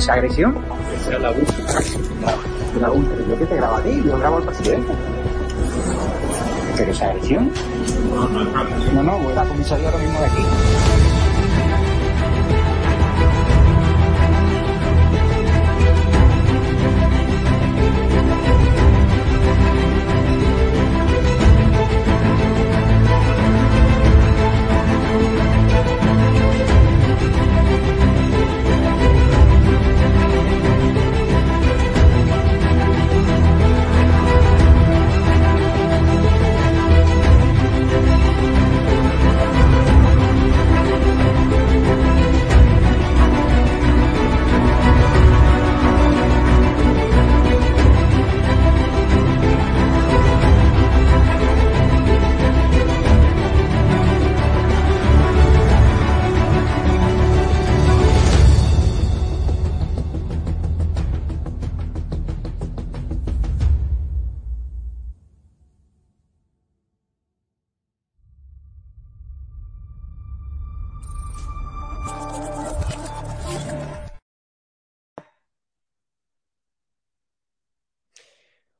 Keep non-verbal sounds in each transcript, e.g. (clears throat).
¿Esa agresión? Esa es la búsqueda. La última. Yo que te grabo a ti, yo grabo al presidente. ¿Pero esa agresión? No, no. No, no, voy a la comisaría ahora mismo de aquí.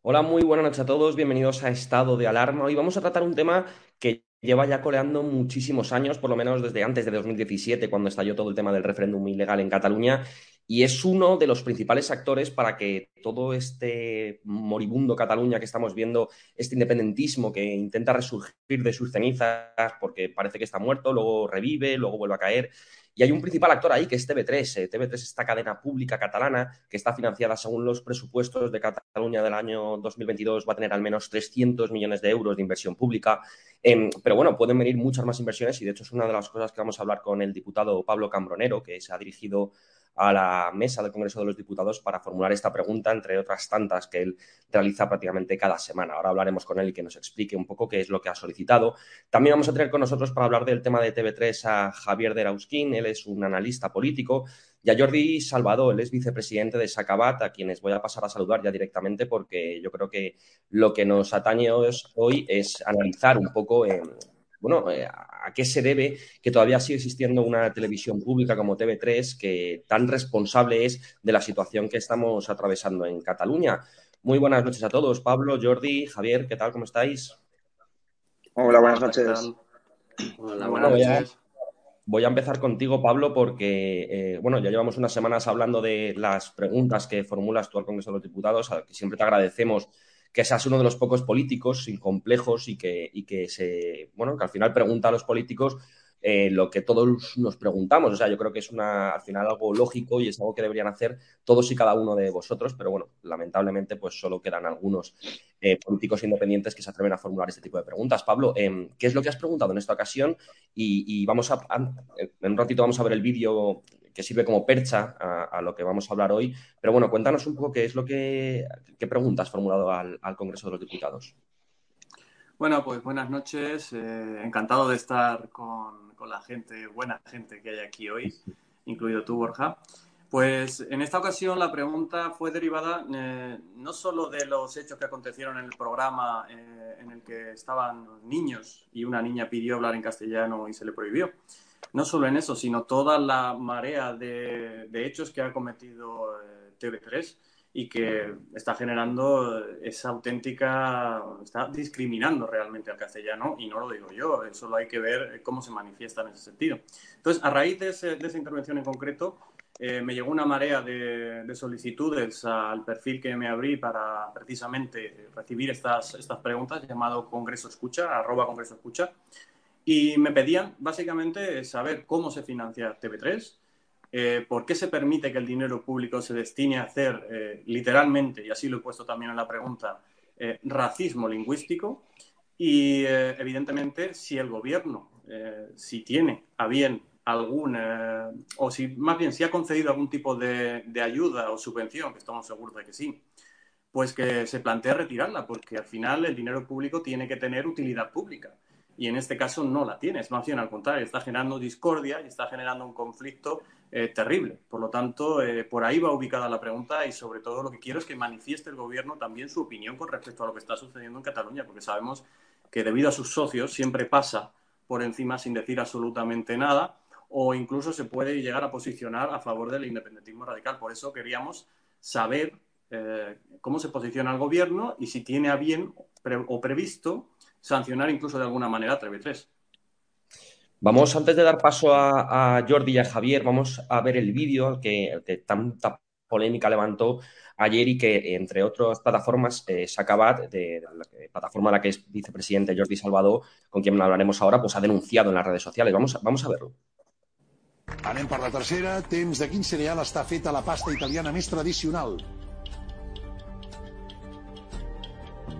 Hola, muy buenas noches a todos, bienvenidos a Estado de Alarma. Hoy vamos a tratar un tema que lleva ya coleando muchísimos años, por lo menos desde antes de 2017, cuando estalló todo el tema del referéndum ilegal en Cataluña, y es uno de los principales actores para que todo este moribundo Cataluña que estamos viendo, este independentismo que intenta resurgir de sus cenizas porque parece que está muerto, luego revive, luego vuelve a caer, y hay un principal actor ahí que es TV3. Eh, TV3 es esta cadena pública catalana que está financiada según los presupuestos de Cataluña del año 2022. Va a tener al menos 300 millones de euros de inversión pública. Eh, pero bueno, pueden venir muchas más inversiones y de hecho es una de las cosas que vamos a hablar con el diputado Pablo Cambronero, que se ha dirigido a la mesa del Congreso de los Diputados para formular esta pregunta, entre otras tantas que él realiza prácticamente cada semana. Ahora hablaremos con él y que nos explique un poco qué es lo que ha solicitado. También vamos a tener con nosotros para hablar del tema de TV3 a Javier de Rausquín, él es un analista político, y a Jordi Salvador, él es vicepresidente de Sacabat, a quienes voy a pasar a saludar ya directamente porque yo creo que lo que nos atañe hoy es analizar un poco eh, bueno, eh, a qué se debe que todavía sigue existiendo una televisión pública como TV3 que tan responsable es de la situación que estamos atravesando en Cataluña. Muy buenas noches a todos. Pablo, Jordi, Javier, ¿qué tal? ¿Cómo estáis? Hola, buenas noches. Hola, buenas noches. Voy a empezar contigo, Pablo, porque, eh, bueno, ya llevamos unas semanas hablando de las preguntas que formulas tú al Congreso de los Diputados, a que siempre te agradecemos que seas uno de los pocos políticos sin complejos y que, y que se, bueno, que al final pregunta a los políticos eh, lo que todos nos preguntamos. O sea, yo creo que es una, al final algo lógico y es algo que deberían hacer todos y cada uno de vosotros, pero bueno, lamentablemente pues solo quedan algunos eh, políticos independientes que se atreven a formular este tipo de preguntas. Pablo, eh, ¿qué es lo que has preguntado en esta ocasión? Y, y vamos a, a, en un ratito vamos a ver el vídeo que sirve como percha a, lo que vamos a hablar hoy. Pero bueno, cuéntanos un poco qué es lo que, qué preguntas has formulado al, al Congreso de los Diputados. Bueno, pues buenas noches. Eh, encantado de estar con, con, la gente, buena gente que hay aquí hoy, incluido tú, Borja. Pues en esta ocasión la pregunta fue derivada eh, no solo de los hechos que acontecieron en el programa eh, en el que estaban niños y una niña pidió hablar en castellano y se le prohibió, no solo en eso, sino toda la marea de, de hechos que ha cometido eh, TV3 y que está generando esa auténtica, está discriminando realmente al castellano y no lo digo yo, solo hay que ver cómo se manifiesta en ese sentido. Entonces, a raíz de, ese, de esa intervención en concreto, eh, me llegó una marea de, de, solicitudes al perfil que me abrí para precisamente recibir estas, estas preguntas, llamado Congreso Escucha, arroba Congreso Escucha, y me pedían básicamente saber cómo se financia TV3, eh, por qué se permite que el dinero público se destine a hacer eh, literalmente, y así lo he puesto también en la pregunta, eh, racismo lingüístico y evidentemente si el gobierno, si tiene a bien algún, eh, o si más bien si ha concedido algún tipo de, de, ayuda o subvención, que estamos seguros de que sí, pues que se plantee retirarla, porque al final el dinero público tiene que tener utilidad pública. Y en este caso no la tiene, es más bien al contrario, está generando discordia y está generando un conflicto eh, terrible. Por lo tanto, eh, por ahí va ubicada la pregunta y sobre todo lo que quiero es que manifieste el gobierno también su opinión con respecto a lo que está sucediendo en Cataluña, porque sabemos que debido a sus socios siempre pasa por encima sin decir absolutamente nada o incluso se puede llegar a posicionar a favor del independentismo radical. Por eso queríamos saber eh, cómo se posiciona el gobierno y si tiene a bien o previsto sancionar incluso de alguna manera a TV3. Vamos, antes de dar paso a, Jordi y a Javier, vamos a ver el vídeo que, tanta polémica levantó ayer y que, entre otras plataformas, eh, Sacabat, de, la plataforma a la que es vicepresidente Jordi Salvador, con quien hablaremos ahora, pues ha denunciado en las redes sociales. Vamos, vamos a verlo. Anem per la tercera. Temps de quin cereal està feta la pasta italiana més tradicional?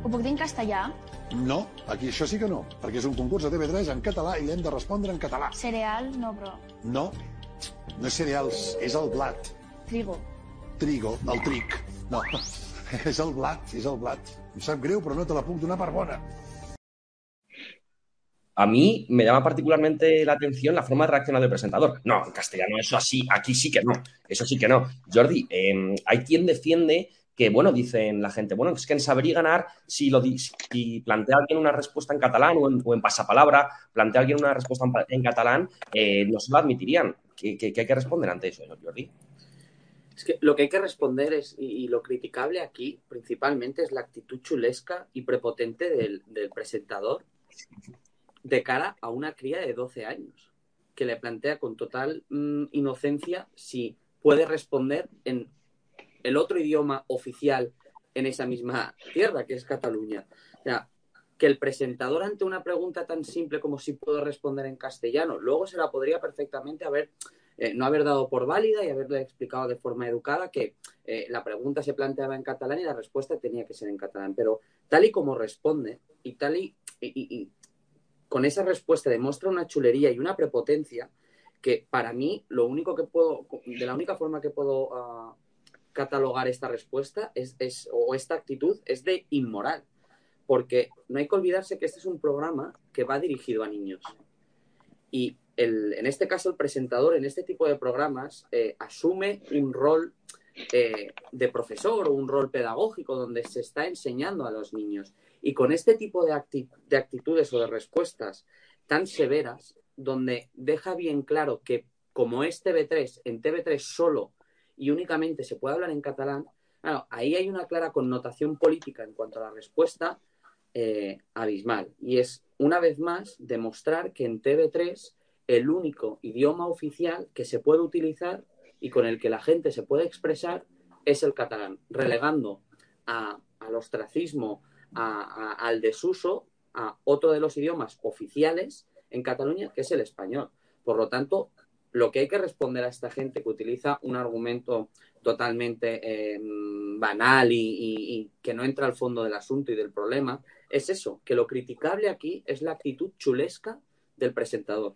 Ho puc dir en castellà? No, aquí això sí que no, perquè és un concurs de TV3 en català i l'hem de respondre en català. Cereal, no, però... No, no és cereals, és el blat. Trigo. Trigo, el tric. No, (laughs) és el blat, és el blat. Em sap greu, però no te la puc donar per bona. A mí me llama particularmente la atención la forma de reaccionar del presentador. No, en castellano eso así, aquí sí que no, eso sí que no. Jordi, eh, hay quien defiende que, bueno, dicen la gente, bueno, es que en saber y ganar, si, lo, si plantea alguien una respuesta en catalán o en, pasapalabra, plantea alguien una respuesta en, catalán, eh, no lo admitirían. ¿Qué, ¿Qué, qué, hay que responder ante eso, Jordi? Es que lo que hay que responder es, y, lo criticable aquí principalmente es la actitud chulesca y prepotente del, presentador de cara a una cría de 12 años, que le plantea con total mmm, inocencia si puede responder en el otro idioma oficial en esa misma tierra, que es Cataluña. O sea, que el presentador ante una pregunta tan simple como si puedo responder en castellano, luego se la podría perfectamente haber, eh, no haber dado por válida y haberle explicado de forma educada que eh, la pregunta se planteaba en catalán y la respuesta tenía que ser en catalán. Pero tal y como responde y tal y, con esa respuesta demuestra una chulería y una prepotencia que para mí lo único que puedo, de la única forma que puedo uh, catalogar esta respuesta es, es, o esta actitud es de inmoral. Porque no hay que olvidarse que este es un programa que va dirigido a niños. Y el, en este caso el presentador en este tipo de programas eh, asume un rol eh, de profesor o un rol pedagógico donde se está enseñando a los niños. Y con este tipo de, acti de actitudes o de respuestas tan severas, donde deja bien claro que como es TV3, en TV3 solo y únicamente se puede hablar en catalán, ahí hay una clara connotación política en cuanto a la respuesta eh, abismal. Y es, una vez más, demostrar que en TV3 el único idioma oficial que se puede utilizar y con el que la gente se puede expresar es el catalán, relegando a, al ostracismo, a, al desuso, a otro de los idiomas oficiales en Cataluña, que es el español. Por lo tanto, lo que hay que responder a esta gente que utiliza un argumento totalmente eh, banal y, que no entra al fondo del asunto y del problema es eso, que lo criticable aquí es la actitud chulesca del presentador.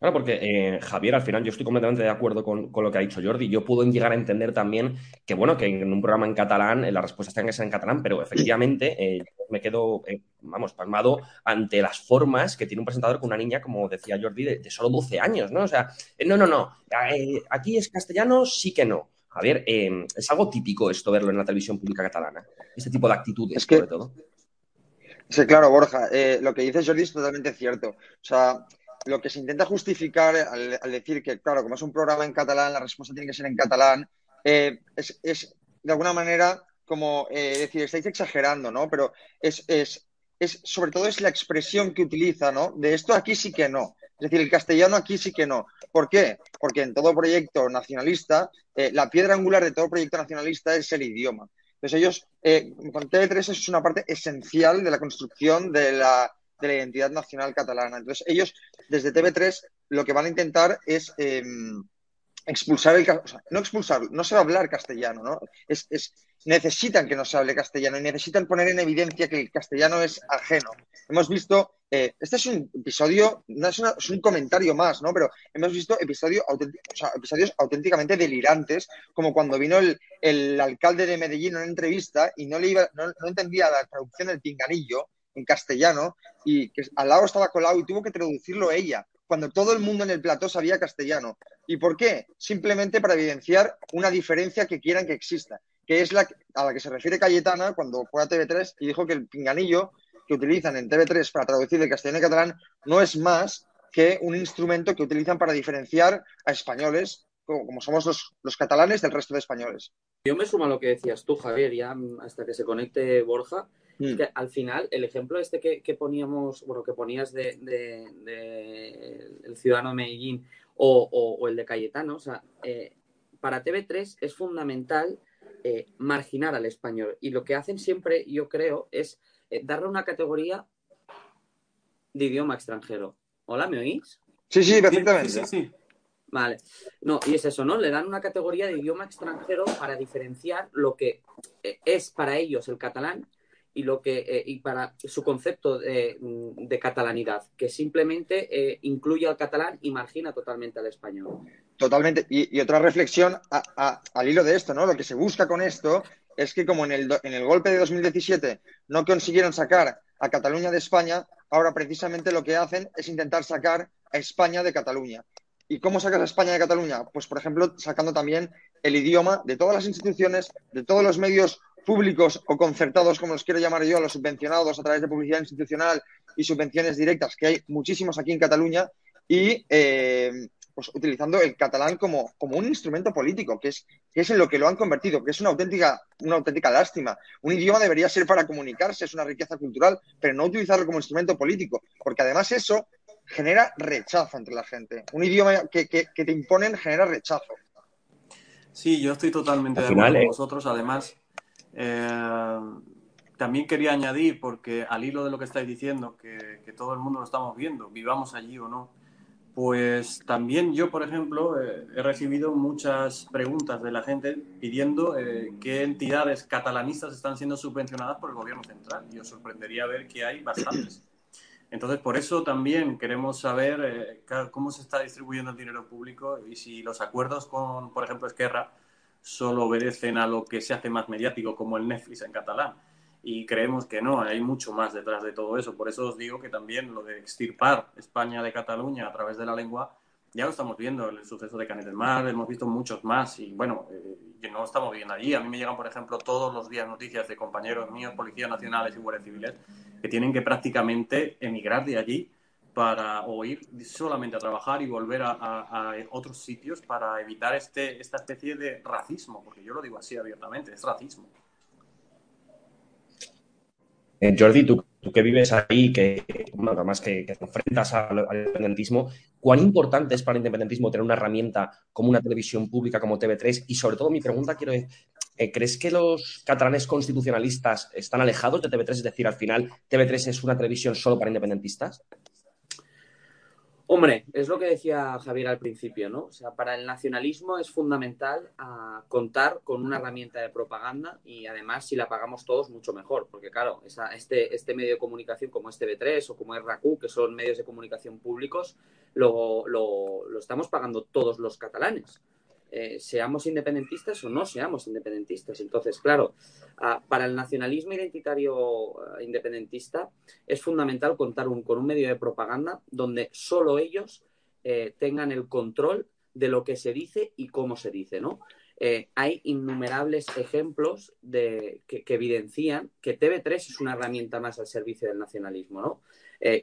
Claro, porque eh, Javier, al final yo estoy completamente de acuerdo con, con, lo que ha dicho Jordi. Yo puedo llegar a entender también que, bueno, que en un programa en catalán eh, las respuestas tengan que ser en catalán, pero efectivamente eh, me quedo, eh, vamos, pasmado ante las formas que tiene un presentador con una niña, como decía Jordi, de, de solo 12 años, ¿no? O sea, no, no, no, aquí es castellano, sí que no. Javier, es algo típico esto verlo en la televisión pública catalana, este tipo de actitudes, es que... sobre todo. Sí, claro, Borja, lo que dice Jordi es totalmente cierto. O sea, lo que se intenta justificar al, decir que, claro, como es un programa en catalán, la respuesta tiene que ser en catalán, eh, es, de alguna manera como eh, decir, estáis exagerando, ¿no? Pero es, es, es, sobre todo es la expresión que utiliza, ¿no? De esto aquí sí que no. Es decir, el castellano aquí sí que no. ¿Por qué? Porque en todo proyecto nacionalista, eh, la piedra angular de todo proyecto nacionalista es el idioma. Entonces ellos, con TV3 es una parte esencial de la construcción de la, de la identidad nacional catalana. Entonces, ellos, desde TV3, lo que van a intentar es eh, expulsar el... O sea, no expulsar, no se va a hablar castellano, ¿no? Es, es, necesitan que no se hable castellano y necesitan poner en evidencia que el castellano es ajeno. Hemos visto, eh, este es un episodio, no es, una- un comentario más, ¿no? Pero hemos visto episodio episodios auténticamente delirantes, como cuando vino el, el alcalde de Medellín a una entrevista y no, le iba, no, no entendía la traducción del pinganillo en castellano y que al lado estaba colado y tuvo que traducirlo ella, cuando todo el mundo en el plató sabía castellano. ¿Y por qué? Simplemente para evidenciar una diferencia que quieran que exista, que es la a la que se refiere Cayetana cuando fue a TV3 y dijo que el pinganillo que utilizan en TV3 para traducir de castellano y catalán no es más que un instrumento que utilizan para diferenciar a españoles, como, somos los, los catalanes, del resto de españoles. Yo me sumo a lo que decías tú, Javier, ya hasta que se conecte Borja. Mm. que al final, el ejemplo este que, que poníamos, bueno, que ponías de, de- de el ciudadano de Medellín o, o- o el de Cayetano, o sea, eh, para TV3 es fundamental eh, marginar al español. Y lo que hacen siempre, yo creo, es eh, darle una categoría de idioma extranjero. Hola, ¿me oís? Sí, sí, perfectamente. Sí, sí, sí. Vale. No, y es eso, ¿no? Le dan una categoría de idioma extranjero para diferenciar lo que es para ellos el catalán y lo que eh, y para su concepto de, mm, de catalanidad, que simplemente eh, incluye al catalán y margina totalmente al español. Totalmente. Y, otra reflexión a- al hilo de esto, ¿no? Lo que se busca con esto es que como en el, en el golpe de 2017 no consiguieron sacar a Cataluña de España, ahora precisamente lo que hacen es intentar sacar a España de Cataluña. ¿Y cómo sacas a España de Cataluña? Pues, por ejemplo, sacando también el idioma de todas las instituciones, de todos los medios públicos o concertados, como los quiero llamar yo, los subvencionados a través de publicidad institucional y subvenciones directas, que hay muchísimos aquí en Cataluña, y eh, pues utilizando el catalán como, como un instrumento político, que es, que es en lo que lo han convertido, que es una auténtica, una auténtica lástima. Un idioma debería ser para comunicarse, es una riqueza cultural, pero no utilizarlo como instrumento político, porque además eso genera rechazo entre la gente. Un idioma que, que- que te imponen genera rechazo. Sí, yo estoy totalmente Al de acuerdo eh. con vosotros. Además, eh, también quería añadir, porque al hilo de lo que estáis diciendo, que, todo el mundo lo estamos viendo, vivamos allí o no, pues también yo, por ejemplo, eh, he recibido muchas preguntas de la gente pidiendo eh, qué entidades catalanistas están siendo subvencionadas por el gobierno central. Y os sorprendería ver que hay bastantes. Entonces, por eso también queremos saber eh, cómo se está distribuyendo el dinero público y si los acuerdos con, por ejemplo, Esquerra solo obedecen a lo que se hace más mediático, como el Netflix en catalán. Y creemos que no, hay mucho más detrás de todo eso. Por eso os digo que también lo de extirpar España de Cataluña a través de la lengua, ya lo estamos viendo, el suceso de Canet del Mar, hemos visto muchos más y bueno, eh, no estamos bien allí. A mí me llegan, por ejemplo, todos los días noticias de compañeros míos, policías nacionales y guardias civiles, que tienen que prácticamente emigrar de allí para o ir solamente a trabajar y volver a, otros sitios para evitar este, esta especie de racismo, porque yo lo digo así abiertamente, es racismo. Eh, Jordi, tú, tú que vives ahí, que bueno, además que, te enfrentas al, al independentismo, ¿cuán importante es para el independentismo tener una herramienta como una televisión pública como TV3? Y sobre todo mi pregunta quiero es, eh, ¿crees que los catalanes constitucionalistas están alejados de TV3? Es decir, al final, ¿TV3 es una televisión solo para independentistas? Hombre, es lo que decía Javier al principio, ¿no? O sea, para el nacionalismo es fundamental ah, contar con una herramienta de propaganda y además si la pagamos todos mucho mejor, porque claro, este, este medio de comunicación como es TV3 o como RACU, que son medios de comunicación públicos, lo- lo estamos pagando todos los catalanes. Eh, seamos independentistas o no seamos independentistas. Entonces, claro, ah, para el nacionalismo identitario ah, independentista es fundamental contar con un medio de propaganda donde solo ellos eh, tengan el control de lo que se dice y cómo se dice, ¿no? Eh, hay innumerables ejemplos de, que, evidencian que TV3 es una herramienta más al servicio del nacionalismo, ¿no?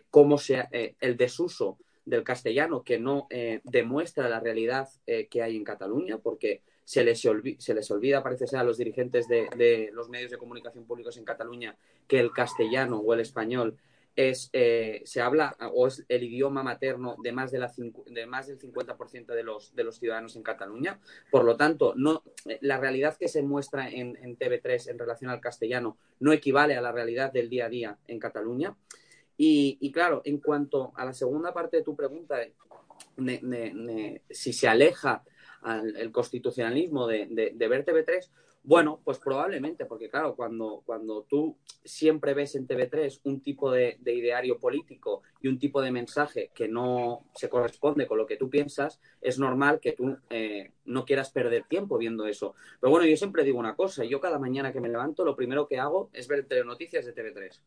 Cómo se, el desuso del castellano que no eh, demuestra la realidad eh, que hay en Cataluña, porque se les, se les olvida, parece ser, a los dirigentes de, los medios de comunicación públicos en Cataluña que el castellano o el español es, eh, se habla o es el idioma materno de más, de la de más del 50% de los, de los ciudadanos en Cataluña. Por lo tanto, no, la realidad que se muestra en, en TV3 en relación al castellano no equivale a la realidad del día a día en Cataluña. Y, claro, en cuanto a la segunda parte de tu pregunta, de si se aleja al- el constitucionalismo de, de- de ver TV3, Bueno, pues probablemente, porque claro, cuando, cuando tú siempre ves en TV3 un tipo de, de, ideario político y un tipo de mensaje que no se corresponde con lo que tú piensas, es normal que tú eh, no quieras perder tiempo viendo eso. Pero bueno, yo siempre digo una cosa, yo cada mañana que me levanto lo primero que hago es ver telenoticias de TV3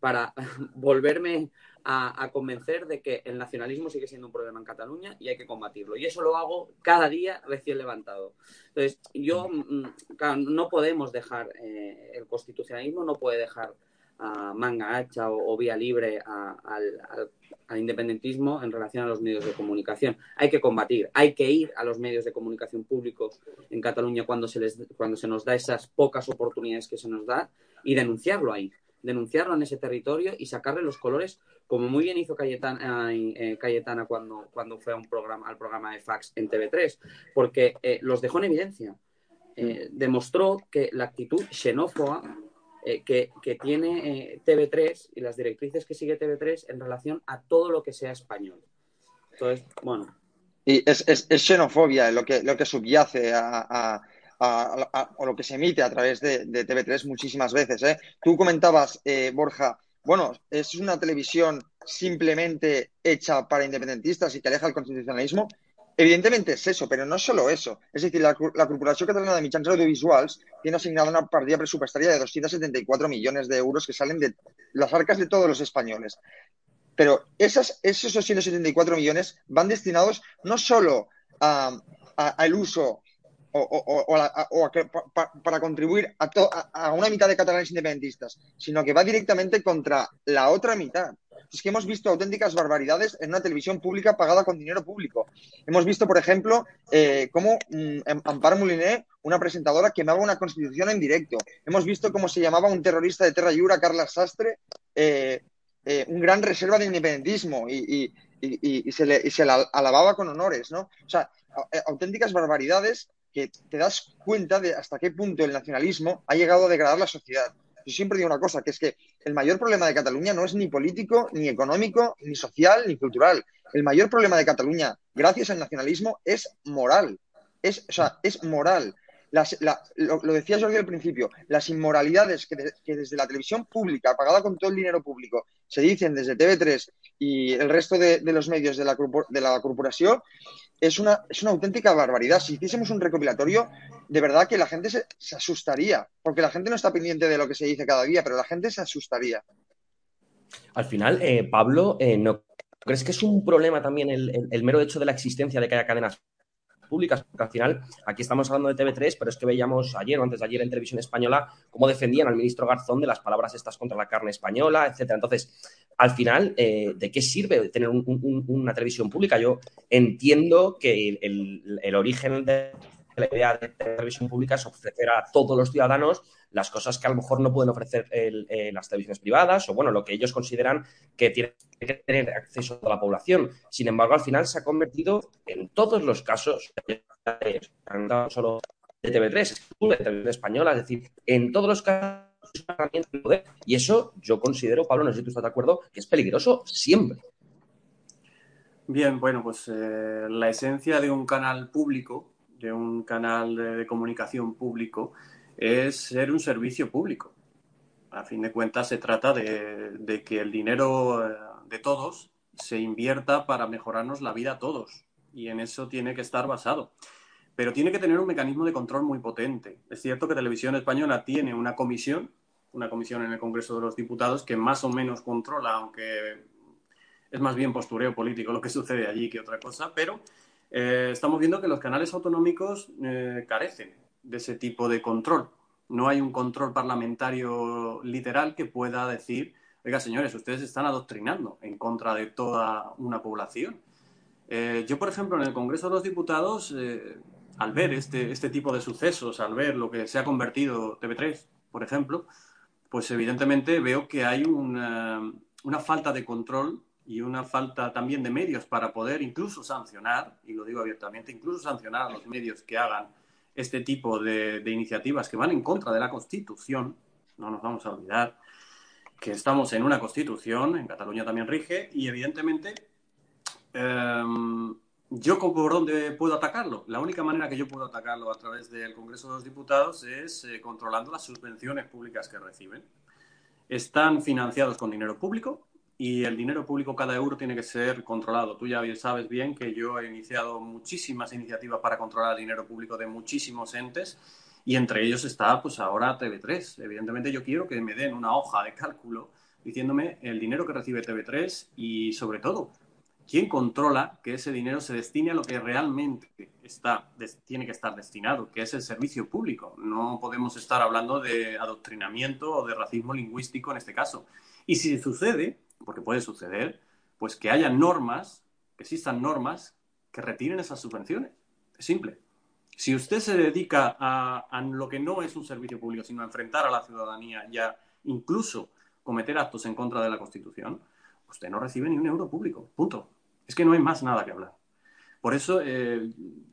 para (laughs) volverme a, a, convencer de que el nacionalismo sigue siendo un problema en Cataluña y hay que combatirlo. Y eso lo hago cada día recién levantado. Entonces, yo, mm, claro, no podemos dejar, eh, el constitucionalismo no puede dejar a manga hacha o, o vía libre a, al, al, al, independentismo en relación a los medios de comunicación. Hay que combatir, hay que ir a los medios de comunicación públicos en Cataluña cuando se, les, cuando se nos da esas pocas oportunidades que se nos da y denunciarlo ahí denunciarlo en ese territorio y sacarle los colores, como muy bien hizo Cayetana, eh, Cayetana cuando, cuando fue a un programa, al programa de fax en TV3, porque eh, los dejó en evidencia. Eh, demostró que la actitud xenófoba que, que, tiene TV3 y las directrices que sigue TV3 en relación a todo lo que sea español. Entonces, bueno. Y es, es, es xenofobia lo que, lo que subyace a, a a, a, a, lo que se emite a través de, de TV3 muchísimas veces. ¿eh? Tú comentabas, eh, Borja, bueno, es una televisión simplemente hecha para independentistas y que aleja el constitucionalismo. Evidentemente es eso, pero no solo eso. Es decir, la, la Corporació Catalana de Mitjans Audiovisuals tiene asignada una partida presupuestaria de 274 millones de euros que salen de las arcas de todos los españoles. Pero esas, esos 274 millones van destinados no solo al uso o, para contribuir a, to, a, una mitad de catalanes independentistas, sino que va directamente contra la otra mitad. Es que hemos visto auténticas barbaridades en una televisión pública pagada con dinero público. Hemos visto, por ejemplo, eh, cómo mmm, Amparo una presentadora, quemaba una constitución en directo. Hemos visto cómo se llamaba un terrorista de Terra Llura, Carla Sastre, eh, eh, un gran reserva de independentismo y, y, se, le, la alababa con honores, ¿no? O sea, auténticas barbaridades que te das cuenta de hasta qué punto el nacionalismo ha llegado a degradar la sociedad. Yo siempre digo una cosa, que es que el mayor problema de Cataluña no es ni político, ni económico, ni social, ni cultural. El mayor problema de Cataluña, gracias al nacionalismo, es moral. Es, o sea, es moral. Las, la, lo, decía Jordi al principio, las inmoralidades que, que, desde la televisión pública, pagada con todo el dinero público, se dicen desde TV3 y el resto de, de los medios de la, de la corporación, es una, es una auténtica barbaridad. Si hiciésemos un recopilatorio, de verdad que la gente se, se asustaría, porque la gente no está pendiente de lo que se dice cada día, pero la gente se asustaría. Al final, eh, Pablo, eh, ¿no crees que es un problema también el, el, el mero hecho de la existencia de que haya cadenas públicas, porque al final aquí estamos hablando de TV3, pero es que veíamos ayer o antes de ayer en televisión española cómo defendían al ministro Garzón de las palabras estas contra la carne española, etcétera. Entonces, al final, eh, ¿de qué sirve tener un, un, una televisión pública? Yo entiendo que el, el origen de la idea de televisión pública es ofrecer a todos los ciudadanos las cosas que a lo mejor no pueden ofrecer eh, las televisiones privadas o, bueno, lo que ellos consideran que tiene que tener acceso a la población. Sin embargo, al final se ha convertido en todos los casos, solo de TV3, de televisión española, es decir, en todos los casos. Y eso yo considero, Pablo, no sé si tú estás de acuerdo, que es peligroso siempre. Bien, bueno, pues eh, la esencia de un canal público, de un canal de, comunicación público, es ser un servicio público. A fin de cuentas, se trata de, de, que el dinero eh, de todos se invierta para mejorarnos la vida a todos. Y en eso tiene que estar basado. Pero tiene que tener un mecanismo de control muy potente. Es cierto que Televisión Española tiene una comisión, una comisión en el Congreso de los Diputados, que más o menos controla, aunque es más bien postureo político lo que sucede allí que otra cosa, pero eh, estamos viendo que los canales autonómicos eh, carecen de ese tipo de control. No hay un control parlamentario literal que pueda decir, oiga, señores, ustedes están adoctrinando en contra de toda una población. Eh, yo, por ejemplo, en el Congreso de los Diputados, al ver este, este tipo de sucesos, al ver lo que se ha convertido TV3, por ejemplo, pues evidentemente veo que hay una, una falta de control y una falta también de medios para poder incluso sancionar, y lo digo abiertamente, incluso sancionar a los medios que hagan este tipo de, iniciativas que van en contra de la Constitución, no nos vamos a olvidar que estamos en una Constitución, en Cataluña también rige, y evidentemente eh, ¿Yo por dónde puedo atacarlo? La única manera que yo puedo atacarlo a través del Congreso de los Diputados es eh, controlando las subvenciones públicas que reciben. Están financiados con dinero público y el dinero público, cada euro tiene que ser controlado. Tú ya sabes bien que yo he iniciado muchísimas iniciativas para controlar el dinero público de muchísimos entes y entre ellos está pues ahora TV3. Evidentemente yo quiero que me den una hoja de cálculo diciéndome el dinero que recibe TV3 y sobre todo ¿quién controla que ese dinero se destine a lo que realmente está, tiene que estar destinado, que es el servicio público? No podemos estar hablando de adoctrinamiento o de racismo lingüístico en este caso. Y si sucede, porque puede suceder, pues que haya normas, que existan normas que retiren esas subvenciones. Es simple. Si usted se dedica a, a lo que no es un servicio público, sino a enfrentar a la ciudadanía y a incluso cometer actos en contra de la Constitución, usted no recibe ni un euro público. Punto. Es que no hay más nada que hablar. Por eso, eh,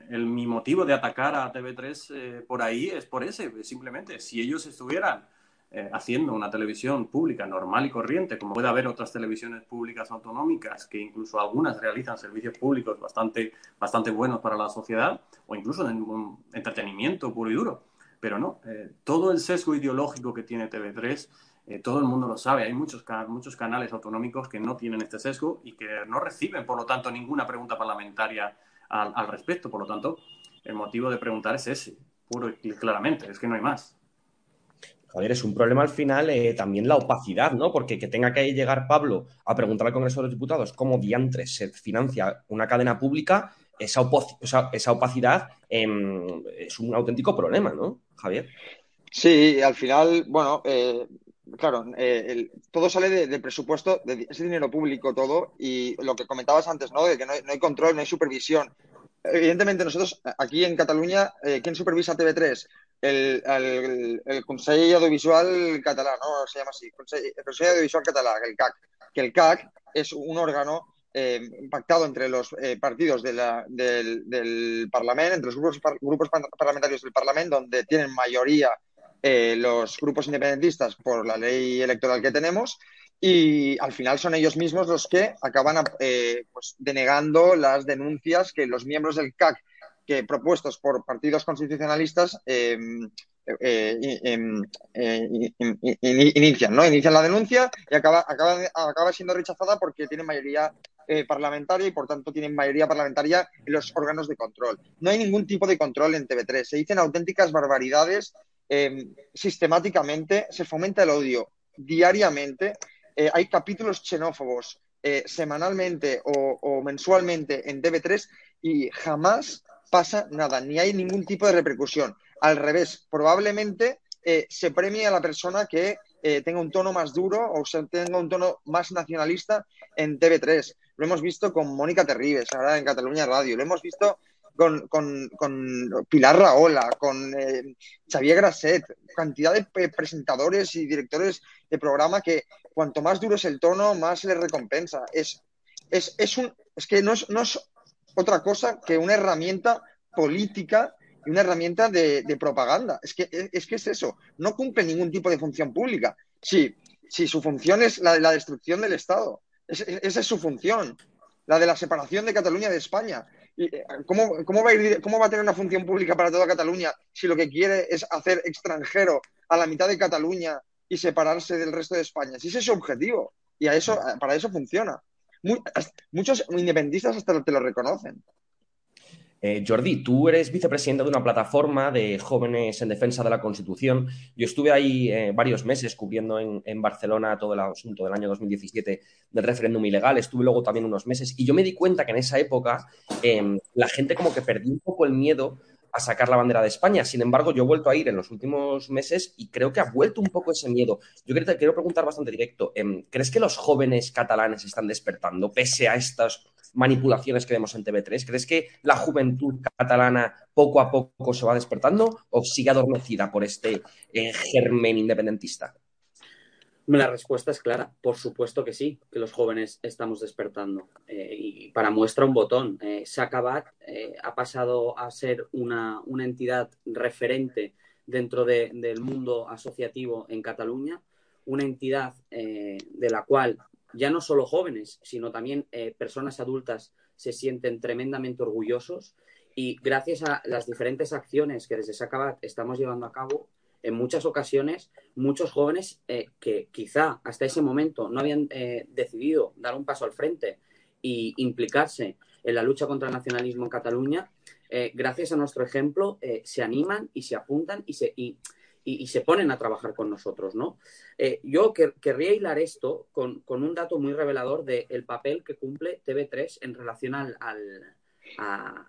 el, mi motivo de atacar a TV3 eh, por ahí es por ese, simplemente. Si ellos estuvieran eh, haciendo una televisión pública normal y corriente, como puede haber otras televisiones públicas autonómicas, que incluso algunas realizan servicios públicos bastante, bastante buenos para la sociedad, o incluso en entretenimiento puro y duro. Pero no, todo el sesgo ideológico que tiene TV3 eh, todo el mundo lo sabe. Hay muchos, muchos canales autonómicos que no tienen este sesgo y que no reciben, por lo tanto, ninguna pregunta parlamentaria al, respecto. Por lo tanto, el motivo de preguntar es ese, puro y claramente, es que no hay más. Javier, es un problema al final eh, también la opacidad, ¿no? Porque que tenga que llegar Pablo a preguntar al Congreso de los Diputados cómo diantres se financia una cadena pública, esa, opacidad em, es un auténtico problema, ¿no, Javier? Sí, al final, bueno, eh, claro, eh, todo sale del presupuesto, de ese dinero público todo, y lo que comentabas antes, ¿no? De que no hay, control, no hay supervisión. Evidentemente, nosotros aquí en Cataluña, ¿quién supervisa TV3? El, el, el, Consejo Audiovisual Catalán, ¿no? Se llama así, el Consejo Audiovisual Catalán, el CAC. Que el CAC es un órgano eh, pactado entre los eh, partidos del, del Parlamento, entre los grupos, grupos parlamentarios del Parlamento, donde tienen mayoría eh, los grupos independentistas por la ley electoral que tenemos y al final son ellos mismos los que acaban eh, pues, denegando las denuncias que los miembros del CAC que propuestos por partidos constitucionalistas eh, inician, ¿no? Inician la denuncia y acaba, acaba, acaba siendo rechazada porque tienen mayoría parlamentaria y por tanto tienen mayoría parlamentaria en los órganos de control. No hay ningún tipo de control en TV3. Se dicen auténticas barbaridades Em, sistemáticamente, se fomenta el odio diariamente, eh, hay capítulos xenófobos eh, semanalmente o, mensualmente en TV3 y jamás pasa nada, ni hay ningún tipo de repercusión. Al revés, probablemente eh, se premie a la persona que tenga un tono más duro o se tenga un tono más nacionalista en TV3. Lo hemos visto con Mónica Terribes, ahora en Cataluña Radio. Lo hemos visto con, con, con Pilar Raola, con eh, Xavier Grasset, cantidad de presentadores y directores de programa que cuanto más duro es el tono, más les recompensa. Es, es, es, un, es que no es, no es otra cosa que una herramienta política y una herramienta de, propaganda. Es que, es que es eso. No cumple ningún tipo de función pública. Sí, sí su función es la de la destrucción del Estado. esa es su función. La de la separación de Cataluña de España. Eh, ¿Cómo, va a ¿Cómo va a tener una función pública para toda Cataluña si lo que quiere es hacer extranjero a la mitad de Cataluña y separarse del resto de España? Si ese es su objetivo. Y a eso, para eso funciona. Muchos independentistas hasta te lo reconocen. Eh, Jordi, tú eres vicepresidente de una plataforma de jóvenes en defensa de la Constitución. Yo estuve ahí eh, varios meses cubriendo en, Barcelona todo el asunto del año 2017 del referéndum ilegal. Estuve luego también unos meses y yo me di cuenta que en esa época em, la gente como que perdió un poco el miedo a sacar la bandera de España. Sin embargo, yo he vuelto a ir en los últimos meses y creo que ha vuelto un poco ese miedo. Yo te quiero preguntar bastante directo. Em, ¿Crees que los jóvenes catalanes están despertando pese a estas manipulaciones que vemos en TV3? ¿Crees que la juventud catalana poco a poco se va despertando o sigue adormecida por este eh, germen independentista? La respuesta es clara, por supuesto que sí, que los jóvenes estamos despertando. Eh, y para muestra un botón, eh, Sacabat eh, ha pasado a ser una, entidad referente dentro del mundo asociativo en Cataluña, una entidad de la cual ya no solo jóvenes, sino también personas adultas se sienten tremendamente orgullosos y gracias a las diferentes acciones que desde Sacabat estamos llevando a cabo, en muchas ocasiones, muchos jóvenes eh, que quizá hasta ese momento no habían eh, decidido dar un paso al frente e implicarse en la lucha contra el nacionalismo en Cataluña, eh, gracias a nuestro ejemplo, se animan y se apuntan y se, y, se ponen a trabajar con nosotros, ¿no? yo querría hilar esto con, con, un dato muy revelador del papel que cumple TV3 en relación al a,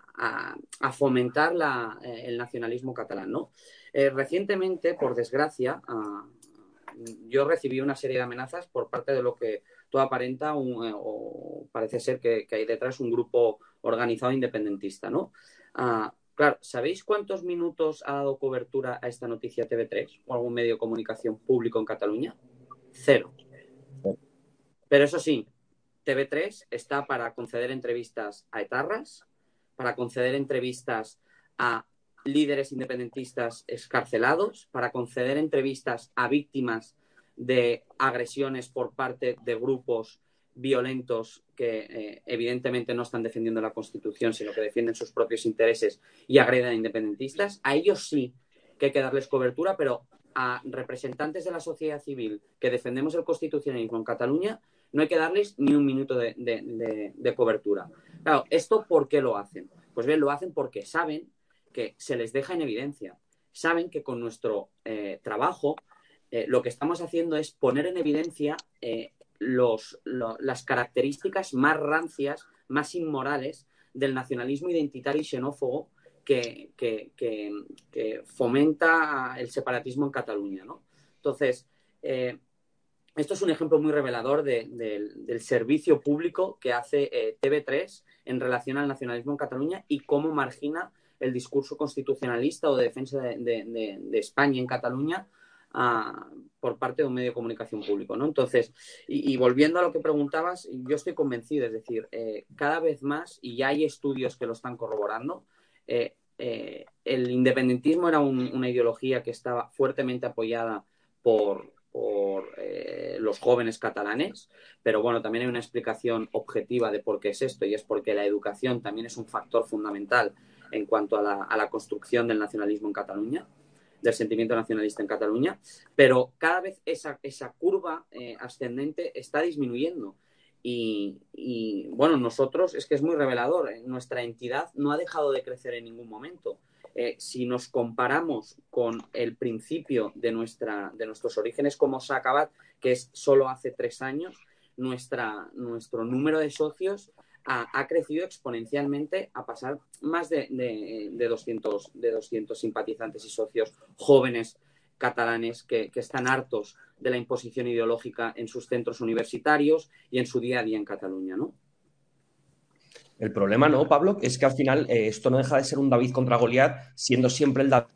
a, fomentar la, el nacionalismo catalán, ¿no? Eh, recientemente, por desgracia, ah, yo recibí una serie de amenazas por parte de lo que todo aparenta eh, o parece ser que, hay detrás un grupo organizado independentista, ¿no? Ah, claro, ¿sabéis cuántos minutos ha dado cobertura a esta noticia TV3 o algún medio de comunicación público en Cataluña? Cero. Pero eso sí, TV3 está para conceder entrevistas a etarras, para conceder entrevistas a líderes independentistas escarcelados, para conceder entrevistas a víctimas de agresiones por parte de grupos violentos que eh, evidentemente no están defendiendo la Constitución, sino que defienden sus propios intereses y agreden a independentistas. A ellos sí que hay que darles cobertura, pero a representantes de la sociedad civil que defendemos el constitucionalismo en Cataluña no hay que darles ni un minuto de, de cobertura. Claro, ¿esto por qué lo hacen? Pues bien, lo hacen porque saben que se les deja en evidencia. Saben que con nuestro eh, trabajo eh, lo que estamos haciendo es poner en evidencia eh, los, las características más rancias, más inmorales del nacionalismo identitario y xenófobo que, fomenta el separatismo en Cataluña. Entonces, esto es un ejemplo muy revelador del servicio público que hace TV3 en relación al nacionalismo en Cataluña y cómo margina el discurso constitucionalista o de defensa de, España en Cataluña ah, por parte de un medio de comunicación público. ¿no? Entonces, y, volviendo a lo que preguntabas, yo estoy convencido, es decir, eh, cada vez más, y ya hay estudios que lo están corroborando, eh, eh, el independentismo era una ideología que estaba fuertemente apoyada por, por los jóvenes catalanes, pero bueno, también hay una explicación objetiva de por qué es esto y es porque la educación también es un factor fundamental en cuanto a la, construcción del nacionalismo en Cataluña, del sentimiento nacionalista en Cataluña, pero cada vez esa, esa curva eh, ascendente está disminuyendo. Y, bueno, nosotros es que es muy revelador, ¿eh? nuestra entidad no ha dejado de crecer en ningún momento. Eh, si nos comparamos con el principio de, nuestra, de nuestros orígenes como Sacabat, que es solo hace tres años, nuestra, nuestro número de socios ha, crecido exponencialmente a pasar más de, de, 200, de 200 simpatizantes y socios jóvenes catalanes que, están hartos de la imposición ideológica en sus centros universitarios y en su día a día en Cataluña, ¿no? El problema, ¿no, Pablo? Es que al final eh, esto no deja de ser un David contra Goliat, siendo siempre el David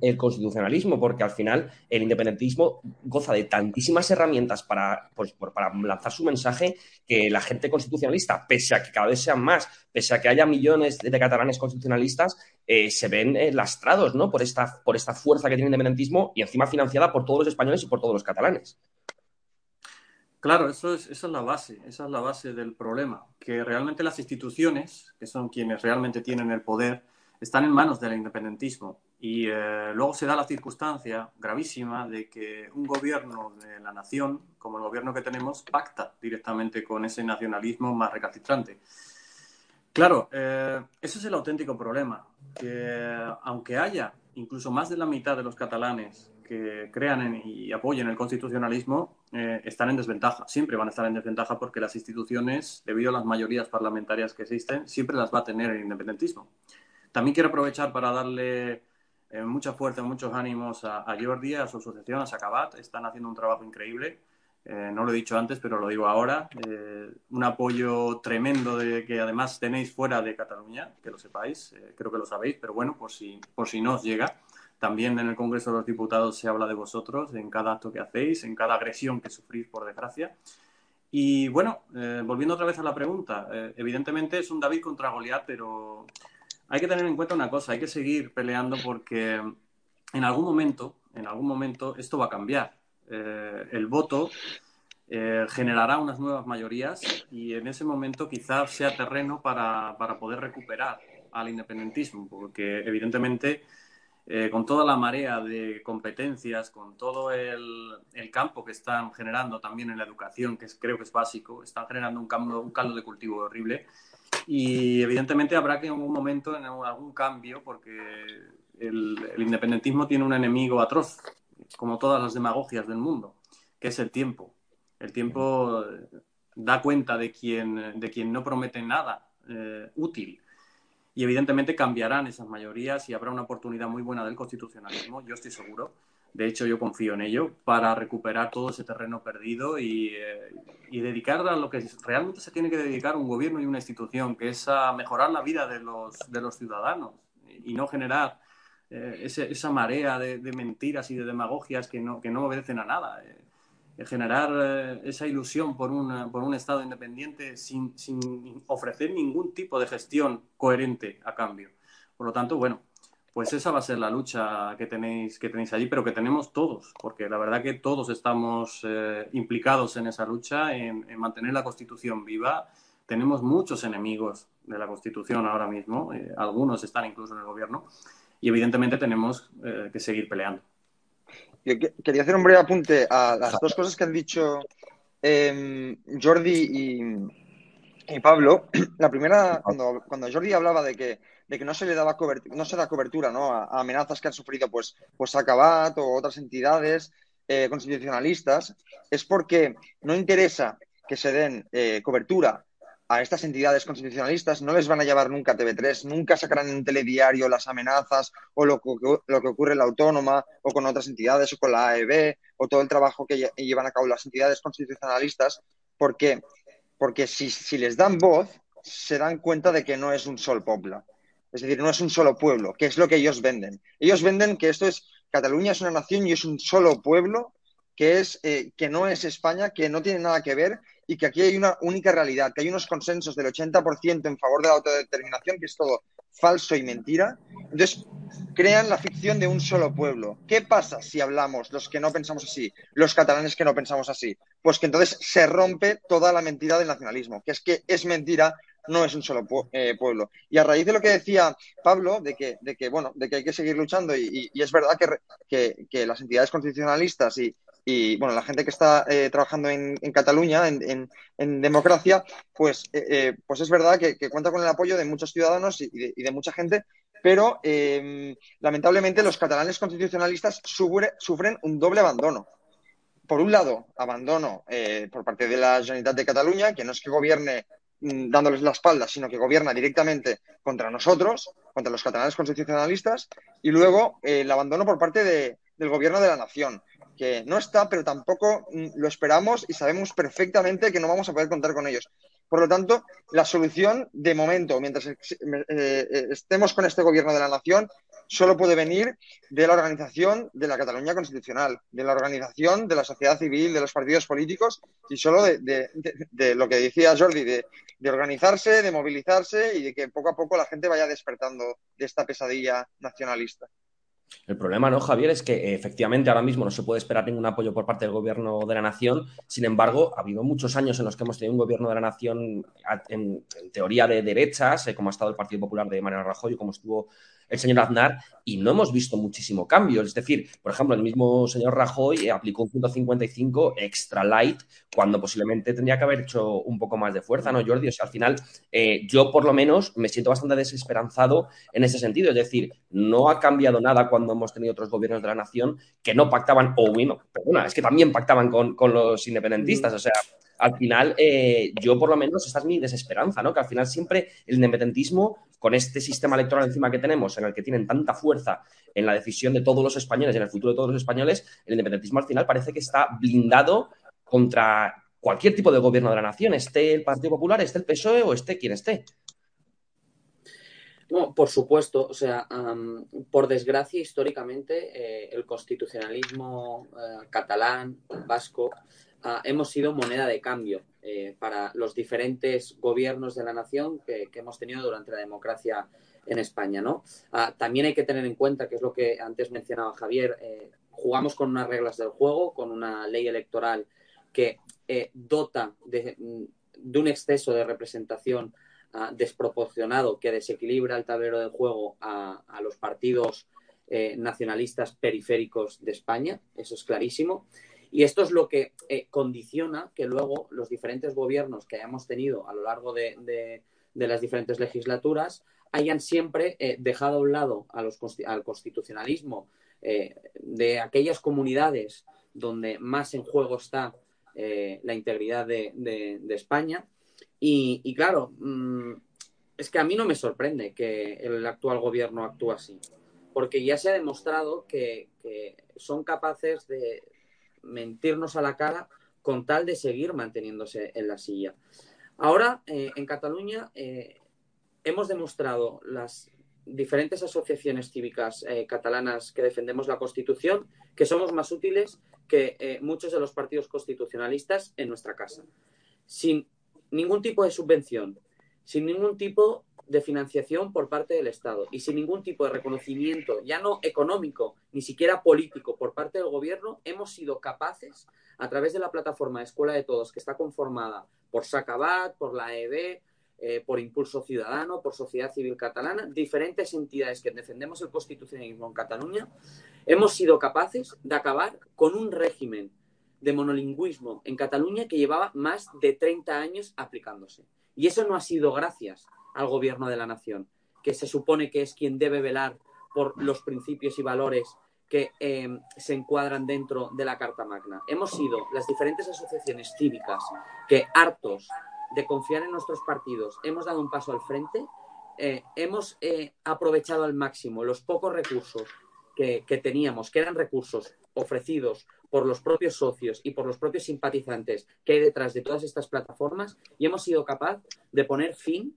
el constitucionalismo, porque al final el independentismo goza de tantísimas herramientas para, pues, para lanzar su mensaje que la gente constitucionalista, pese a que cada vez sean más, pese a que haya millones de catalanes constitucionalistas, eh, se ven eh, lastrados ¿no? por, esta, por esta fuerza que tiene el independentismo y encima financiada por todos los españoles y por todos los catalanes. Claro, eso es, esa es la base, esa es la base del problema, que realmente las instituciones, que son quienes realmente tienen el poder, están en manos del independentismo. Y eh, luego se da la circunstancia gravísima de que un gobierno de la nación, como el gobierno que tenemos, pacta directamente con ese nacionalismo más recalcitrante. Claro, eh, ese es el auténtico problema, que aunque haya incluso más de la mitad de los catalanes que crean y apoyen el constitucionalismo, eh, están en desventaja. Siempre van a estar en desventaja porque las instituciones, debido a las mayorías parlamentarias que existen, siempre las va a tener el independentismo. También quiero aprovechar para darle eh, mucha fuerza, muchos ánimos a, Jordi, a su asociación, a Sacabat. Están haciendo un trabajo increíble. Eh, no lo he dicho antes, pero lo digo ahora. Un apoyo tremendo de que además tenéis fuera de Cataluña, que lo sepáis, creo que lo sabéis, pero bueno, por si, por si no os llega. También en el Congreso de los Diputados se habla de vosotros en cada acto que hacéis, en cada agresión que sufrís, por desgracia. Y bueno, volviendo otra vez a la pregunta, evidentemente es un David contra Goliat, pero hay que tener en cuenta una cosa, hay que seguir peleando porque en algún momento, en algún momento esto va a cambiar. Eh, el voto eh, generará unas nuevas mayorías y en ese momento quizás sea terreno para, para poder recuperar al independentismo, porque evidentemente eh, con toda la marea de competencias, con todo el, el, campo que están generando también en la educación, que es, creo que es básico, están generando un, caldo, un caldo de cultivo horrible. Y evidentemente habrá que en algún momento, en algún cambio, porque el, el independentismo tiene un enemigo atroz, como todas las demagogias del mundo, que es el tiempo. El tiempo da cuenta de quien, de quien no promete nada eh, útil y evidentemente cambiarán esas mayorías y habrá una oportunidad muy buena del constitucionalismo, yo estoy seguro. De hecho, yo confío en ello para recuperar todo ese terreno perdido y, eh, dedicar a lo que realmente se tiene que dedicar un gobierno y una institución, que es a mejorar la vida de los, de los ciudadanos y no generar eh, ese, esa marea de, de, mentiras y de demagogias que no, que no obedecen a nada. Eh, generar eh, esa ilusión por, una, por un Estado independiente sin, sin, ofrecer ningún tipo de gestión coherente a cambio. Por lo tanto, bueno, pues esa va a ser la lucha que tenéis, que tenéis allí, pero que tenemos todos, porque la verdad que todos estamos eh, implicados en esa lucha, en, en, mantener la Constitución viva. Tenemos muchos enemigos de la Constitución ahora mismo, eh, algunos están incluso en el gobierno, y evidentemente tenemos eh, que seguir peleando. Yo quería hacer un breve apunte a las dos cosas que han dicho eh, Jordi y, y, Pablo. (clears throat) La primera, cuando, cuando Jordi hablaba de que, de que no se le daba cobertura, no se da cobertura ¿no? a, a, amenazas que han sufrido pues, pues Acabat o otras entidades eh, constitucionalistas, es porque no interesa que se den eh, cobertura a estas entidades constitucionalistas no les van a llevar nunca a TV3, nunca sacarán en telediario las amenazas o lo que, lo que ocurre en la autónoma o con otras entidades o con la AEB o todo el trabajo que llevan a cabo las entidades constitucionalistas, porque, porque si, si les dan voz, se dan cuenta de que no es un solo pueblo. Es decir, no es un solo pueblo, que es lo que ellos venden. Ellos venden que esto es, Cataluña es una nación y es un solo pueblo, que, es, eh, que no es España, que no tiene nada que ver y que aquí hay una única realidad, que hay unos consensos del 80% en favor de la autodeterminación, que es todo falso y mentira. Entonces, crean la ficción de un solo pueblo. ¿Qué pasa si hablamos los que no pensamos así, los catalanes que no pensamos así? Pues que entonces se rompe toda la mentira del nacionalismo, que es que es mentira, no es un solo eh, pueblo. Y a raíz de lo que decía Pablo, de que, de que, bueno, de que hay que seguir luchando, y, es verdad que, que, que, las entidades constitucionalistas y, y bueno, la gente que está eh, trabajando en, Cataluña, en, democracia, pues, eh, eh, pues es verdad que, cuenta con el apoyo de muchos ciudadanos y de, mucha gente, pero eh, lamentablemente los catalanes constitucionalistas sufre, sufren un doble abandono. Por un lado, abandono eh, por parte de la Generalitat de Cataluña, que no es que gobierne mm, dándoles la espalda, sino que gobierna directamente contra nosotros, contra los catalanes constitucionalistas, y luego eh, el abandono por parte de, del gobierno de la nación que no está, pero tampoco mm, lo esperamos y sabemos perfectamente que no vamos a poder contar con ellos. Por lo tanto, la solución, de momento, mientras eh, eh, estemos con este gobierno de la nación, solo puede venir de la organización de la Cataluña Constitucional, de la organización de la sociedad civil, de los partidos políticos y solo de, lo que decía Jordi, de, organizarse, de movilizarse y de que poco a poco la gente vaya despertando de esta pesadilla nacionalista. El problema, ¿no, Javier? Es que efectivamente ahora mismo no se puede esperar ningún apoyo por parte del gobierno de la nación. Sin embargo, ha habido muchos años en los que hemos tenido un gobierno de la nación en, en teoría de derechas, eh, como ha estado el Partido Popular de Mariano Rajoy, como estuvo el señor Aznar y no hemos visto muchísimo cambio. Es decir, por ejemplo, el mismo señor Rajoy aplicó un 155 extra light cuando posiblemente tendría que haber hecho un poco más de fuerza, ¿no, Jordi? O sea, al final, eh, yo por lo menos me siento bastante desesperanzado en ese sentido. Es decir, no ha cambiado nada cuando hemos tenido otros gobiernos de la nación que no pactaban, o bueno, perdona, es que también pactaban con, con los independentistas. O sea, al final, eh, yo por lo menos, esta es mi desesperanza, ¿no? Que al final siempre el independentismo, con este sistema electoral encima que tenemos, en el que tienen tanta fuerza en la decisión de todos los españoles y en el futuro de todos los españoles, el independentismo al final parece que está blindado contra cualquier tipo de gobierno de la nación, esté el Partido Popular, esté el PSOE o esté quien esté. No, por supuesto, o sea, por desgracia, históricamente, eh, el constitucionalismo uh, catalán, vasco, uh, hemos sido moneda de cambio eh, para los diferentes gobiernos de la nación que, hemos tenido durante la democracia en España, ¿no? Uh, también hay que tener en cuenta, que es lo que antes mencionaba Javier, eh, jugamos con unas reglas del juego, con una ley electoral que eh, dota de, un exceso de representación uh, desproporcionado que desequilibra el tablero de juego a, los partidos nacionalistas periféricos de España, eso es clarísimo. Y esto es lo que eh, condiciona que luego los diferentes gobiernos que hayamos tenido a lo largo de, de, las diferentes legislaturas hayan siempre eh, dejado a un lado al constitucionalismo eh, de aquellas comunidades donde más en juego está la integridad de, España. Y, claro, mmm, es que a mí no me sorprende que el actual gobierno actúe así, porque ya se ha demostrado que son capaces de mentirnos a la cara con tal de seguir manteniéndose en la silla. Ahora, eh, en Cataluña, eh, hemos demostrado las diferentes asociaciones cívicas eh, catalanas que defendemos la Constitución que somos más útiles que muchos de los partidos constitucionalistas en nuestra casa. Sin ningún tipo de subvención, sin ningún tipo de financiación por parte del Estado y sin ningún tipo de reconocimiento, ya no económico, ni siquiera político, por parte del Gobierno, hemos sido capaces, a través de la plataforma Escuela de Todos, que está conformada por Sacabat, por la EB, eh, por Impulso Ciudadano, por Sociedad Civil Catalana, diferentes entidades que defendemos el constitucionalismo en Cataluña, hemos sido capaces de acabar con un régimen de monolingüismo en Cataluña que llevaba más de 30 años aplicándose. Y eso no ha sido gracias al gobierno de la nación, que se supone que es quien debe velar por los principios y valores que eh, se encuadran dentro de la Carta Magna. Hemos sido las diferentes asociaciones cívicas que, hartos de confiar en nuestros partidos, hemos dado un paso al frente, eh, hemos eh, aprovechado al máximo los pocos recursos que, que, teníamos, que eran recursos ofrecidos por los propios socios y por los propios simpatizantes que hay detrás de todas estas plataformas y hemos sido capaz de poner fin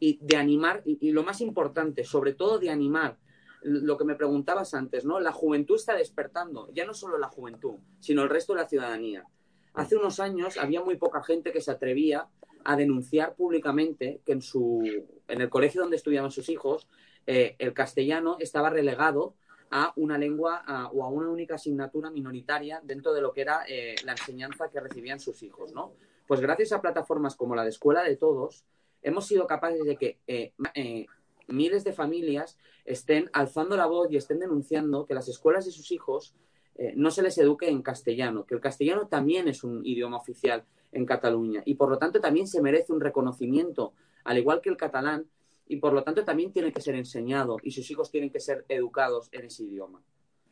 y de animar, y, lo más importante, sobre todo de animar lo que me preguntabas antes, ¿no? La juventud está despertando, ya no solo la juventud, sino el resto de la ciudadanía. Hace unos años había muy poca gente que se atrevía a denunciar públicamente que en, su, en el colegio donde estudiaban sus hijos eh, el castellano estaba relegado a una lengua o a una única asignatura minoritaria dentro de lo que era eh, la enseñanza que recibían sus hijos, ¿no? Pues gracias a plataformas como la de Escuela de Todos, hemos sido capaces de que eh, eh, miles de familias estén alzando la voz y estén denunciando que las escuelas de sus hijos eh, no se les eduque en castellano, que el castellano también es un idioma oficial en Cataluña y por lo tanto también se merece un reconocimiento, al igual que el catalán, y por lo tanto también tiene que ser enseñado y sus hijos tienen que ser educados en ese idioma.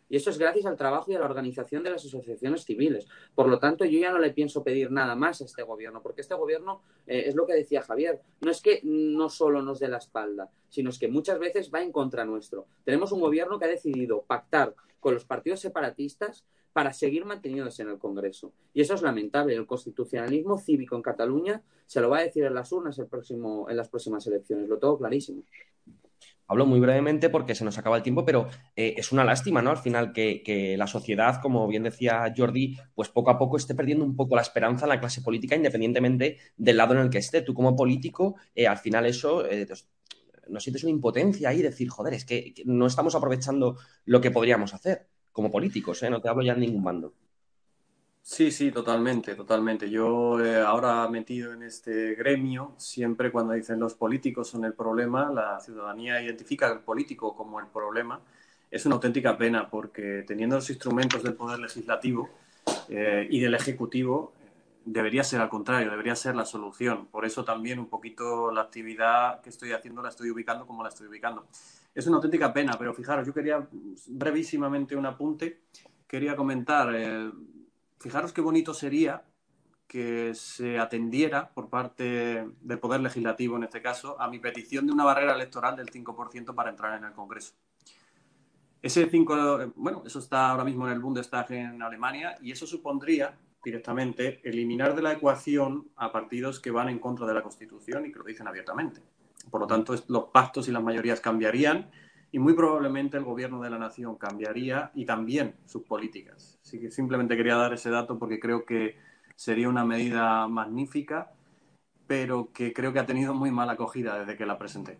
Y eso es gracias al trabajo y a la organización de las asociaciones civiles. Por lo tanto, yo ya no le pienso pedir nada más a este gobierno, porque este gobierno, eh, es lo que decía Javier, no es que no solo nos dé la espalda, sino es que muchas veces va en contra nuestro. Tenemos un gobierno que ha decidido pactar con los partidos separatistas para seguir manteniéndose en el Congreso. Y eso es lamentable. El constitucionalismo cívico en Cataluña se lo va a decir en las urnas en las próximas elecciones. Lo tengo clarísimo. Hablo muy brevemente porque se nos acaba el tiempo, pero eh, es una lástima, ¿no? Al final que, la sociedad, como bien decía Jordi, pues poco a poco esté perdiendo un poco la esperanza en la clase política, independientemente del lado en el que esté. Tú como político, eh, al final eso, eh, no sientes una impotencia ahí, decir, joder, es que, que, no estamos aprovechando lo que podríamos hacer como políticos, ¿eh? No te hablo ya en ningún bando. Sí, sí, totalmente, totalmente. Yo eh, ahora metido en este gremio, siempre cuando dicen los políticos son el problema, la ciudadanía identifica al político como el problema. Es una auténtica pena porque teniendo los instrumentos del poder legislativo eh, y del ejecutivo, debería ser al contrario, debería ser la solución. Por eso también un poquito la actividad que estoy haciendo la estoy ubicando como la estoy ubicando. Es una auténtica pena, pero fijaros, yo quería brevísimamente un apunte. Quería comentar, eh, fijaros qué bonito sería que se atendiera por parte del Poder Legislativo, en este caso, a mi petición de una barrera electoral del 5% para entrar en el Congreso. Ese 5, bueno, eso está ahora mismo en el Bundestag en Alemania y eso supondría directamente eliminar de la ecuación a partidos que van en contra de la Constitución y que lo dicen abiertamente. Por lo tanto, los pactos y las mayorías cambiarían y muy probablemente el gobierno de la nación cambiaría y también sus políticas. Así que simplemente quería dar ese dato porque creo que sería una medida magnífica, pero que creo que ha tenido muy mala acogida desde que la presenté,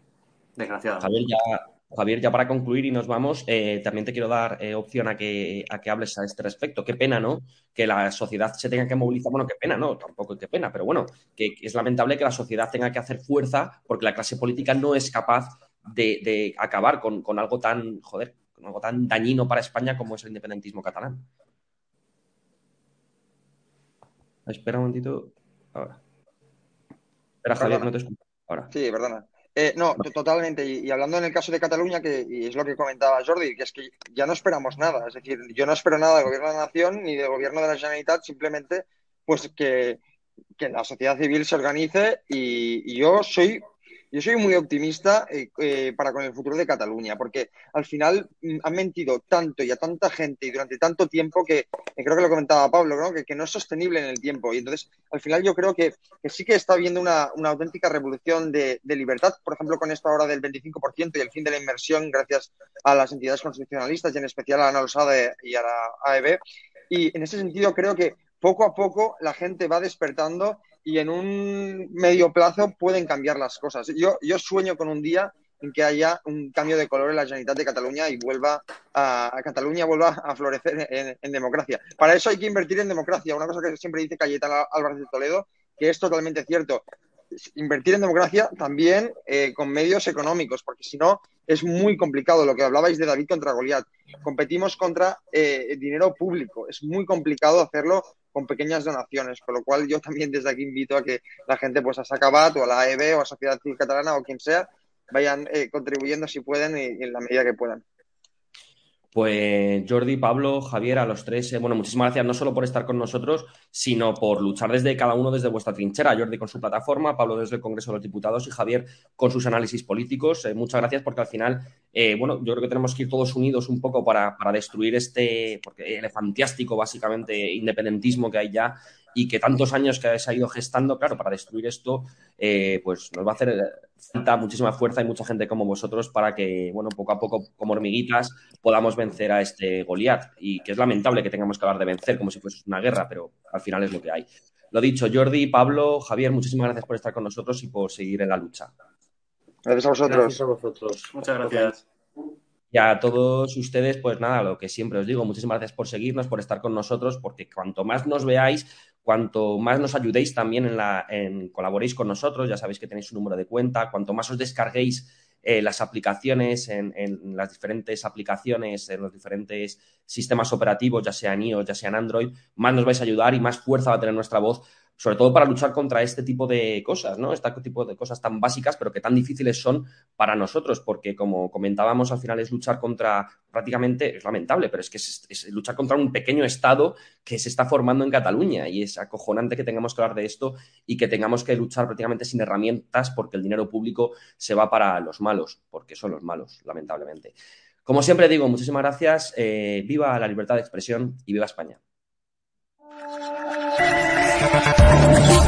desgraciadamente. Javier, ya, Javier, ya para concluir y nos vamos, eh, también te quiero dar eh, opción a que, a que hables a este respecto. Qué pena, ¿no? Que la sociedad se tenga que movilizar. Bueno, qué pena, no, tampoco qué pena, pero bueno, que, que es lamentable que la sociedad tenga que hacer fuerza porque la clase política no es capaz de, de acabar con, con algo tan, joder, con algo tan dañino para España como es el independentismo catalán. Espera un momentito. Ahora. Espera, Javier, no te escucho. Ahora. Sí, perdona. Eh, no, to- totalmente. Y, y hablando en el caso de Cataluña, que y es lo que comentaba Jordi, que es que ya no esperamos nada. Es decir, yo no espero nada del gobierno de la nación ni del gobierno de la Generalitat, simplemente pues que, que la sociedad civil se organice y, y yo soy yo soy muy optimista eh, eh, para con el futuro de Cataluña, porque al final mm, han mentido tanto y a tanta gente y durante tanto tiempo que, que creo que lo comentaba Pablo, ¿no? que, que no es sostenible en el tiempo. Y entonces, al final yo creo que, que sí que está habiendo una, una auténtica revolución de, de libertad, por ejemplo, con esto ahora del 25% y el fin de la inversión gracias a las entidades constitucionalistas y en especial a la ANALSADE y a la AEB. Y en ese sentido creo que poco a poco la gente va despertando y en un medio plazo pueden cambiar las cosas. Yo, yo sueño con un día en que haya un cambio de color en la Generalitat de Cataluña y vuelva a, Cataluña vuelva a florecer en, en, democracia. Para eso hay que invertir en democracia. Una cosa que siempre dice Cayetana Álvarez de Toledo, que es totalmente cierto. Invertir en democracia también eh, con medios económicos, porque si no es muy complicado. Lo que hablabais de David contra Goliat. Competimos contra eh, dinero público. Es muy complicado hacerlo con pequeñas donaciones, con lo cual yo también desde aquí invito a que la gente pues a Sacabat o a la AEB o a Sociedad Civil Catalana o quien sea vayan eh, contribuyendo si pueden y, y, en la medida que puedan. Pues Jordi, Pablo, Javier, a los tres, eh, bueno, muchísimas gracias no solo por estar con nosotros, sino por luchar desde cada uno desde vuestra trinchera. Jordi con su plataforma, Pablo desde el Congreso de los Diputados y Javier con sus análisis políticos. Eh, muchas gracias porque al final, eh, bueno, yo creo que tenemos que ir todos unidos un poco para, para destruir este porque elefantiástico, básicamente, independentismo que hay ya y que tantos años que se ha ido gestando, claro, para destruir esto, eh, pues nos va a hacer falta muchísima fuerza y mucha gente como vosotros para que, bueno, poco a poco, como hormiguitas, podamos vencer a este Goliat. Y que es lamentable que tengamos que hablar de vencer como si fuese una guerra, pero al final es lo que hay. Lo dicho, Jordi, Pablo, Javier, muchísimas gracias por estar con nosotros y por seguir en la lucha. Gracias a vosotros. Gracias a vosotros. Muchas gracias. Y a todos ustedes, pues nada, lo que siempre os digo, muchísimas gracias por seguirnos, por estar con nosotros, porque cuanto más nos veáis, cuanto más nos ayudéis también en la, en, colaboréis con nosotros, ya sabéis que tenéis un número de cuenta, cuanto más os descarguéis eh, las aplicaciones en, en, las diferentes aplicaciones, en los diferentes sistemas operativos, ya sean iOS, ya sean Android, más nos vais a ayudar y más fuerza va a tener nuestra voz sobre todo para luchar contra este tipo de cosas, ¿no? Este tipo de cosas tan básicas, pero que tan difíciles son para nosotros, porque como comentábamos, al final es luchar contra, prácticamente, es lamentable, pero es que es, luchar contra un pequeño Estado que se está formando en Cataluña y es acojonante que tengamos que hablar de esto y que tengamos que luchar prácticamente sin herramientas porque el dinero público se va para los malos, porque son los malos, lamentablemente. Como siempre digo, muchísimas gracias, eh, viva la libertad de expresión y viva España. Música